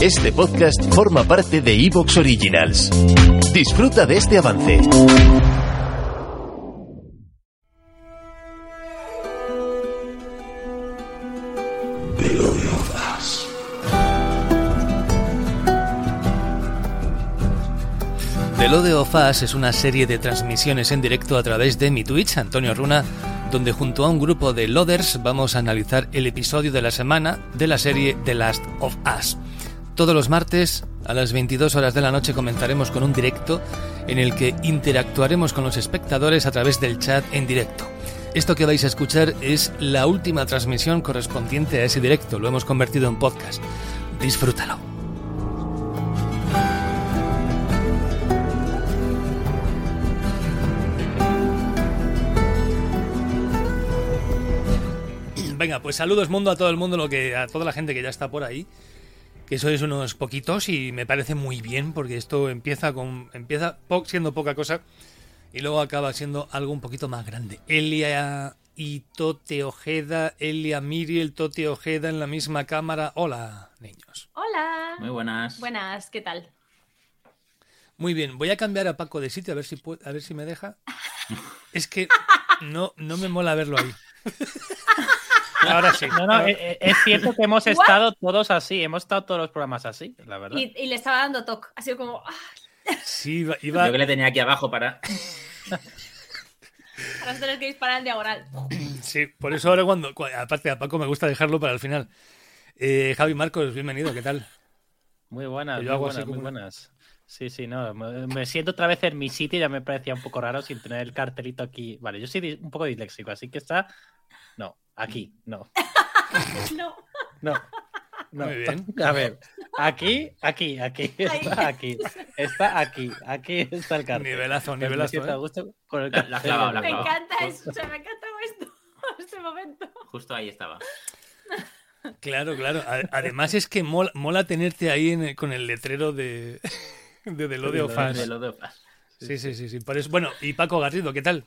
Este podcast forma parte de Evox Originals. Disfruta de este avance. The Lode of Us es una serie de transmisiones en directo a través de mi Twitch, Antonio Runa, donde junto a un grupo de Loaders vamos a analizar el episodio de la semana de la serie The Last of Us. Todos los martes a las 22 horas de la noche comenzaremos con un directo en el que interactuaremos con los espectadores a través del chat en directo. Esto que vais a escuchar es la última transmisión correspondiente a ese directo, lo hemos convertido en podcast. Disfrútalo. Venga, pues saludos mundo a todo el mundo, lo que a toda la gente que ya está por ahí, que sois unos poquitos y me parece muy bien porque esto empieza con empieza po- siendo poca cosa y luego acaba siendo algo un poquito más grande. Elia y Tote Ojeda, Elia Miriel, Tote Ojeda en la misma cámara. Hola, niños. Hola. Muy buenas. Buenas, ¿qué tal? Muy bien, voy a cambiar a Paco de sitio a ver si a ver si me deja. Es que no no me mola verlo ahí. Ahora sí. No, no, eh, eh, es cierto que hemos estado todos así, hemos estado todos los programas así, la verdad. Y, y le estaba dando toque. Ha sido como. ah, Sí, iba, iba- Yo que le tenía aquí abajo para. ahora tener que disparar en diagonal. Sí, por eso ahora cuando, cua- aparte a Paco me gusta dejarlo para el final. Eh, Javi Marcos, bienvenido, ¿qué tal? Muy buenas, yo muy hago buenas, muy buenas. Sí, sí, no, me, siento otra vez en mi sitio y ya me parecía un poco raro sin tener el cartelito aquí. Vale, yo soy un poco disléxico, así que está... No, aquí, no, No. no. no. Muy bien. A ver, aquí, aquí, aquí, está aquí, está aquí, aquí está el cartel. Nivelazo, me nivelazo, ¿eh? a gusto con el La- la has clavado, la has Me encanta eso, o sea, me encanta esto. Este momento. Justo ahí estaba. Claro, claro. Además es que mola, mola tenerte ahí en el- con el letrero de, de The Lode De of Us. Sí, sí, sí, sí. Por eso, bueno, y Paco Garrido, ¿qué tal?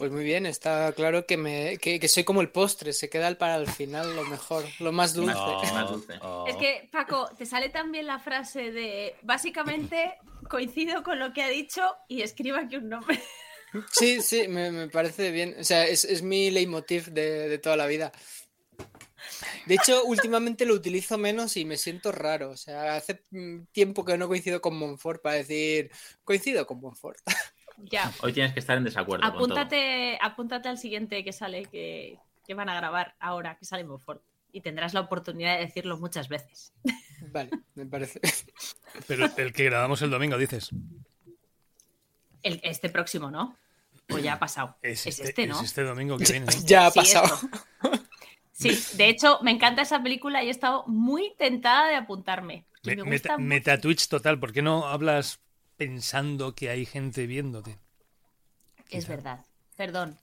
Pues muy bien, está claro que me que, que soy como el postre, se queda para el final lo mejor, lo más dulce. No, Más dulce. oh. Es que, Paco, te sale también la frase de. Básicamente, coincido con lo que ha dicho y escriba aquí un nombre. Sí, sí, me, me parece bien. O sea, es, es mi leitmotiv de, de toda la vida. De hecho, últimamente lo utilizo menos y me siento raro. O sea, hace mm, tiempo que no coincido con Monfort para decir coincido con Monfort. Ya. Hoy tienes que estar en desacuerdo con todo. Apúntate, apúntate al siguiente que sale, que, que van a grabar ahora, que sale Monfort. Y tendrás la oportunidad de decirlo muchas veces. Vale, me parece. Pero el que grabamos el domingo, dices. El, este próximo, ¿no? O ya ha pasado. Es, este, ¿no? es este domingo que viene. Ya ha Sí, pasado. esto. Sí, de hecho, me encanta esa película y he estado muy tentada de apuntarme. Me- mucho. meta Twitch total, ¿por qué no hablas pensando que hay gente viéndote? Es verdad. Perdón.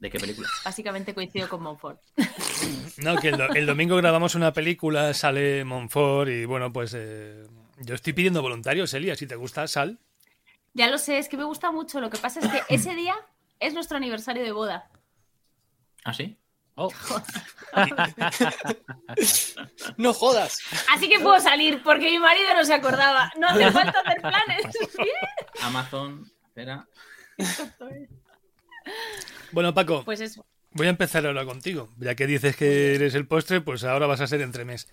¿De qué película? Básicamente coincido con Monfort. No, que el, do- el domingo grabamos una película, sale Monfort y bueno, pues eh, yo estoy pidiendo voluntarios, Elia, si te gusta, sal. Ya lo sé, es que me gusta mucho. Lo que pasa es que ese día es nuestro aniversario de boda. ¿Ah, sí? Oh, No jodas. Así que puedo salir porque mi marido no se acordaba. No hace falta hacer planes. Amazon. Espera. Bueno, Paco, Pues eso. voy a empezar ahora contigo. Ya que dices que eres el postre, pues ahora vas a ser entremés.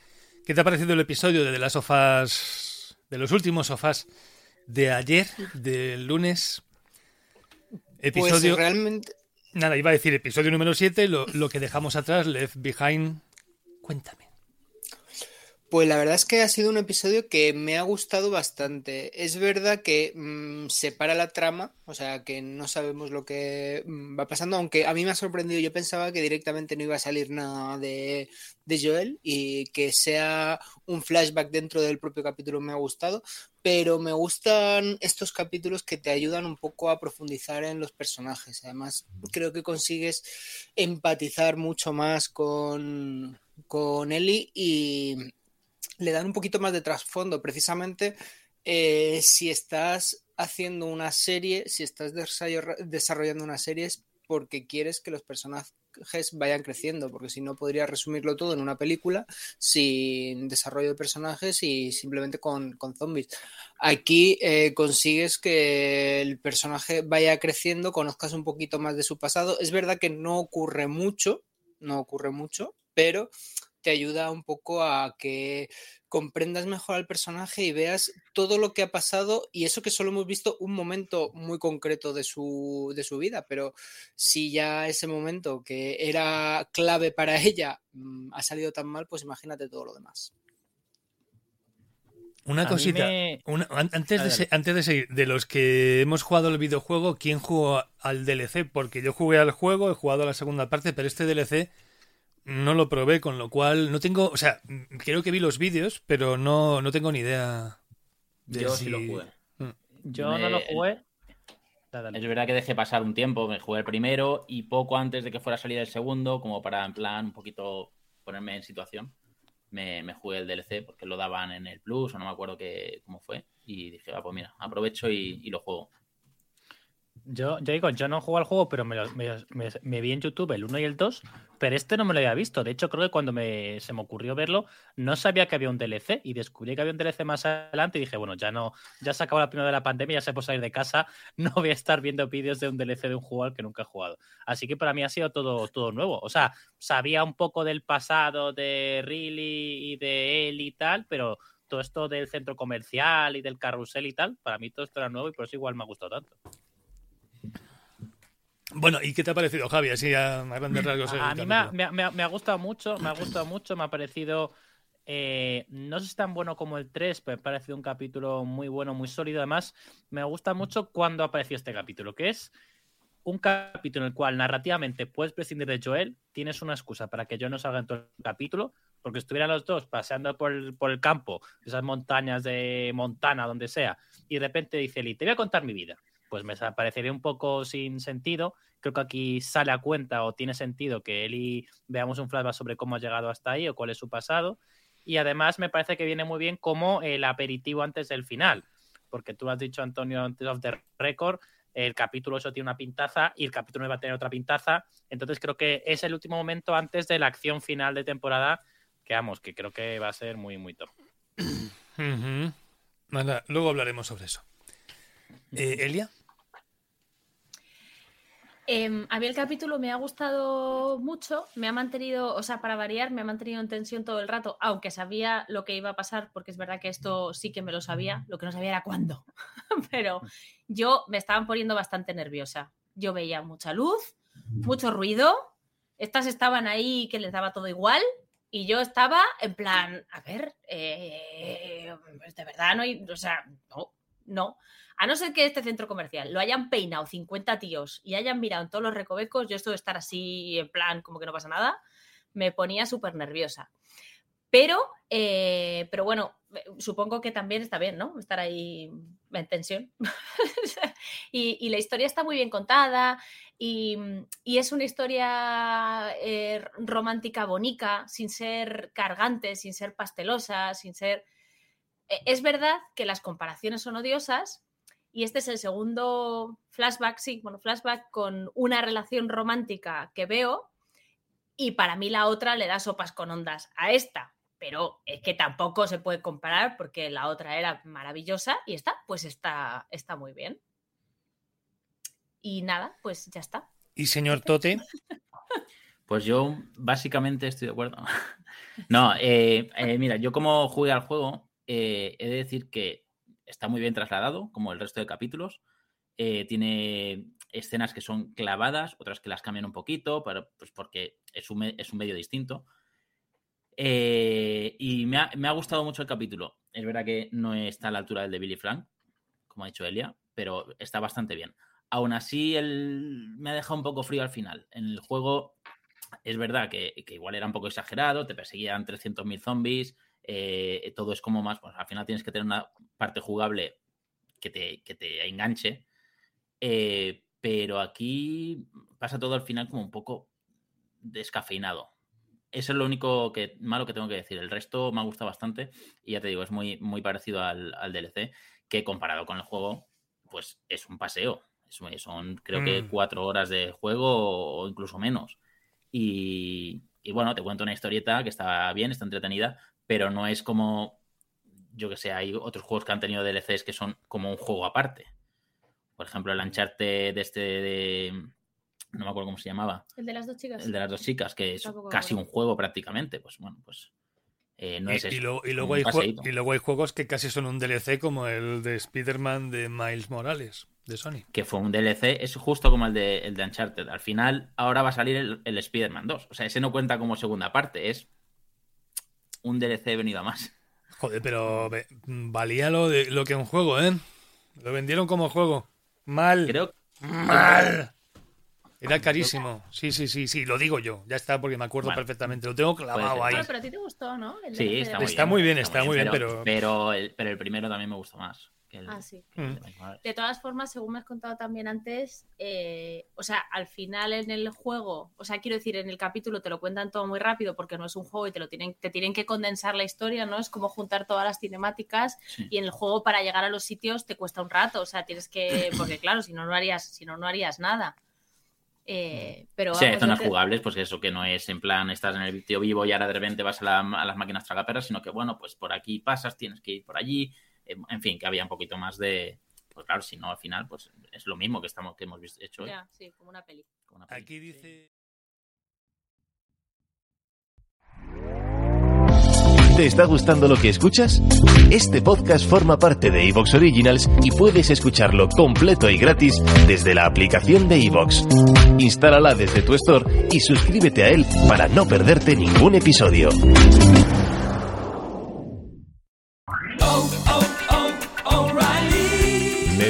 ¿Qué te ha parecido el episodio de, de las sofás, de los últimos sofás de ayer, del lunes? Pues Episodio... realmente. Nada, iba a decir episodio número 7, lo, lo que dejamos atrás, Left Behind. Cuéntame. Pues la verdad es que ha sido un episodio que me ha gustado bastante. Es verdad que mm, separa la trama, o sea que no sabemos lo que mm, va pasando, aunque a mí me ha sorprendido, yo pensaba que directamente no iba a salir nada de, de Joel y que sea un flashback dentro del propio capítulo me ha gustado, pero me gustan estos capítulos que te ayudan un poco a profundizar en los personajes. Además, creo que consigues empatizar mucho más con, con y le dan un poquito más de trasfondo. Precisamente eh, si estás haciendo una serie, si estás desarrollando una serie es porque quieres que los personajes vayan creciendo, porque si no podría resumirlo todo en una película sin desarrollo de personajes y simplemente con, zombies. Aquí eh, consigues que el personaje vaya creciendo, conozcas un poquito más de su pasado. Es verdad que no ocurre mucho, no ocurre mucho, pero te ayuda un poco a que comprendas mejor al personaje y veas todo lo que ha pasado y eso que solo hemos visto un momento muy concreto de su, de su vida, pero si ya ese momento que era clave para ella mm, ha salido tan mal, pues imagínate todo lo demás. Una cosita, antes, de, antes de seguir, de los que hemos jugado el videojuego, ¿quién jugó al DLC? Porque yo jugué al juego, he jugado a la segunda parte, pero este DLC no lo probé, con lo cual no tengo, o sea, creo que vi los vídeos, pero no, no tengo ni idea. De Yo sí lo jugué. Mm. Yo no lo jugué. Es verdad que dejé pasar un tiempo, me jugué el primero y poco antes de que fuera a salir el segundo, como para en plan un poquito ponerme en situación, me, jugué el DLC porque lo daban en el Plus o no me acuerdo qué, cómo fue y dije, va, pues mira, aprovecho y lo juego. Yo, yo digo, yo no juego al juego, pero me, me, vi en YouTube el 1 y el 2, pero este no me lo había visto. De hecho, creo que cuando me, se me ocurrió verlo, no sabía que había un DLC y descubrí que había un DLC más adelante y dije, bueno, ya no, ya se acabó la primera de la pandemia, ya se puede salir de casa, no voy a estar viendo vídeos de un DLC de un jugador que nunca he jugado. Así que para mí ha sido todo, todo nuevo. O sea, sabía un poco del pasado de Riley y de él y tal, pero todo esto del centro comercial y del carrusel y tal, para mí todo esto era nuevo y por eso igual me ha gustado tanto. Bueno, ¿y qué te ha parecido, Javi? Así a, grandes rasgos. A mí me ha, gustado mucho, me ha gustado mucho, me ha parecido. Eh, no sé si tan bueno como el 3, pero me ha parecido un capítulo muy bueno, muy sólido. Además, me gusta mucho cuando apareció este capítulo, que es un capítulo en el cual narrativamente puedes prescindir de Joel, tienes una excusa para que yo no salga en todo el capítulo, porque estuvieran los dos paseando por el, por el campo, esas montañas de Montana, donde sea, y de repente dice Eli, te voy a contar mi vida pues me parecería un poco sin sentido. Creo que aquí sale a cuenta o tiene sentido que Eli veamos un flashback sobre cómo ha llegado hasta ahí o cuál es su pasado. Y además me parece que viene muy bien como el aperitivo antes del final, porque tú has dicho, Antonio, antes of the record, el capítulo 8 tiene una pintaza y el capítulo 9 va a tener otra pintaza. Entonces creo que es el último momento antes de la acción final de temporada que vamos, que creo que va a ser muy, muy top. luego hablaremos sobre eso. Eh, Elia. Em, a mí el capítulo me ha gustado mucho, me ha mantenido, o sea, para variar, me ha mantenido en tensión todo el rato, aunque sabía lo que iba a pasar, porque es verdad que esto sí que me lo sabía, lo que no sabía era cuándo, pero yo me estaban poniendo bastante nerviosa. Yo veía mucha luz, mucho ruido, estas estaban ahí que les daba todo igual, y yo estaba en plan, a ver, eh, de verdad no hay, o sea, no, no. A no ser que este centro comercial lo hayan peinado 50 tíos y hayan mirado en todos los recovecos, yo esto de estar así en plan como que no pasa nada, me ponía súper nerviosa. Pero, eh, pero bueno, supongo que también está bien, ¿no? Estar ahí en tensión. y, la historia está muy bien contada y, es una historia eh, romántica bonita, sin ser cargante, sin ser pastelosa, sin ser... Es verdad que las comparaciones son odiosas, y este es el segundo flashback, sí, bueno, flashback con una relación romántica que veo y para mí la otra le da sopas con ondas a esta, pero es que tampoco se puede comparar porque la otra era maravillosa y esta pues está, está muy bien. Y nada, pues ya está. ¿Y señor Tote? Pues yo básicamente estoy de acuerdo. No, eh, eh, mira, yo como jugué al juego, eh, he de decir que está muy bien trasladado, como el resto de capítulos. Eh, tiene escenas que son clavadas, otras que las cambian un poquito, pero, pues porque es un, es un medio distinto. Eh, y me ha, gustado mucho el capítulo. Es verdad que no está a la altura del de Billy Frank, como ha dicho Elia, pero está bastante bien. Aún así, él me ha dejado un poco frío al final. En el juego es verdad que, igual era un poco exagerado, te perseguían 300.000 zombies, eh, todo es como más, pues al final tienes que tener una parte jugable que te, que te enganche, eh, pero aquí pasa todo al final como un poco descafeinado. Eso es lo único que, malo que tengo que decir. El resto me ha gustado bastante y ya te digo, es muy, muy parecido al, DLC, que comparado con el juego, pues es un paseo. son creo que mm. cuatro horas de juego o incluso menos. Y, bueno, te cuento una historieta que está bien, está entretenida, pero no es como, yo que sé, hay otros juegos que han tenido DLCs que son como un juego aparte. Por ejemplo, el Uncharted de este de, no me acuerdo cómo se llamaba. El de las dos chicas. El de las dos chicas, que es casi un juego prácticamente. Pues bueno, pues eh, no es y, eso, y, luego hay y, luego hay juegos que casi son un DLC como el de Spider-Man de Miles Morales de Sony. Que fue un DLC, es justo como el de, el de Uncharted. Al final, ahora va a salir el, el Spider-Man 2. O sea, ese no cuenta como segunda parte, es un DLC venido a más. Joder, pero valía lo, de, lo que un juego, ¿eh? Lo vendieron como juego. Mal. Creo. Mal. Era carísimo. Sí, sí, sí, sí, lo digo yo. Ya está, porque me acuerdo perfectamente. Lo tengo clavado ahí. pero a ti te gustó, ¿no? sí, está, muy, está muy bien, está muy bien, pero... Pero el, pero el primero también me gustó más. Ah, sí. Mm. de, todas formas, según me has contado también antes, eh, o sea, al final en el juego, o sea, quiero decir, en el capítulo te lo cuentan todo muy rápido porque no es un juego y te lo tienen, te tienen que condensar la historia, ¿no? Es como juntar todas las cinemáticas y en el juego para llegar a los sitios te cuesta un rato, o sea, tienes que, porque claro, si no no harías, si no no harías nada. Eh, pero sí, hay zonas jugables, pues eso que no es en plan, estás en el tío vivo y ahora de repente vas a, las máquinas tragaperras, sino que bueno, pues por aquí pasas, tienes que ir por allí, en fin, que había un poquito más de... Pues claro, si no, al final, pues es lo mismo que, estamos, que hemos hecho hoy. sí, como una peli. Aquí dice... ¿Te está gustando lo que escuchas? Este podcast forma parte de Evox Originals y puedes escucharlo completo y gratis desde la aplicación de Evox. Instálala desde tu store y suscríbete a él para no perderte ningún episodio.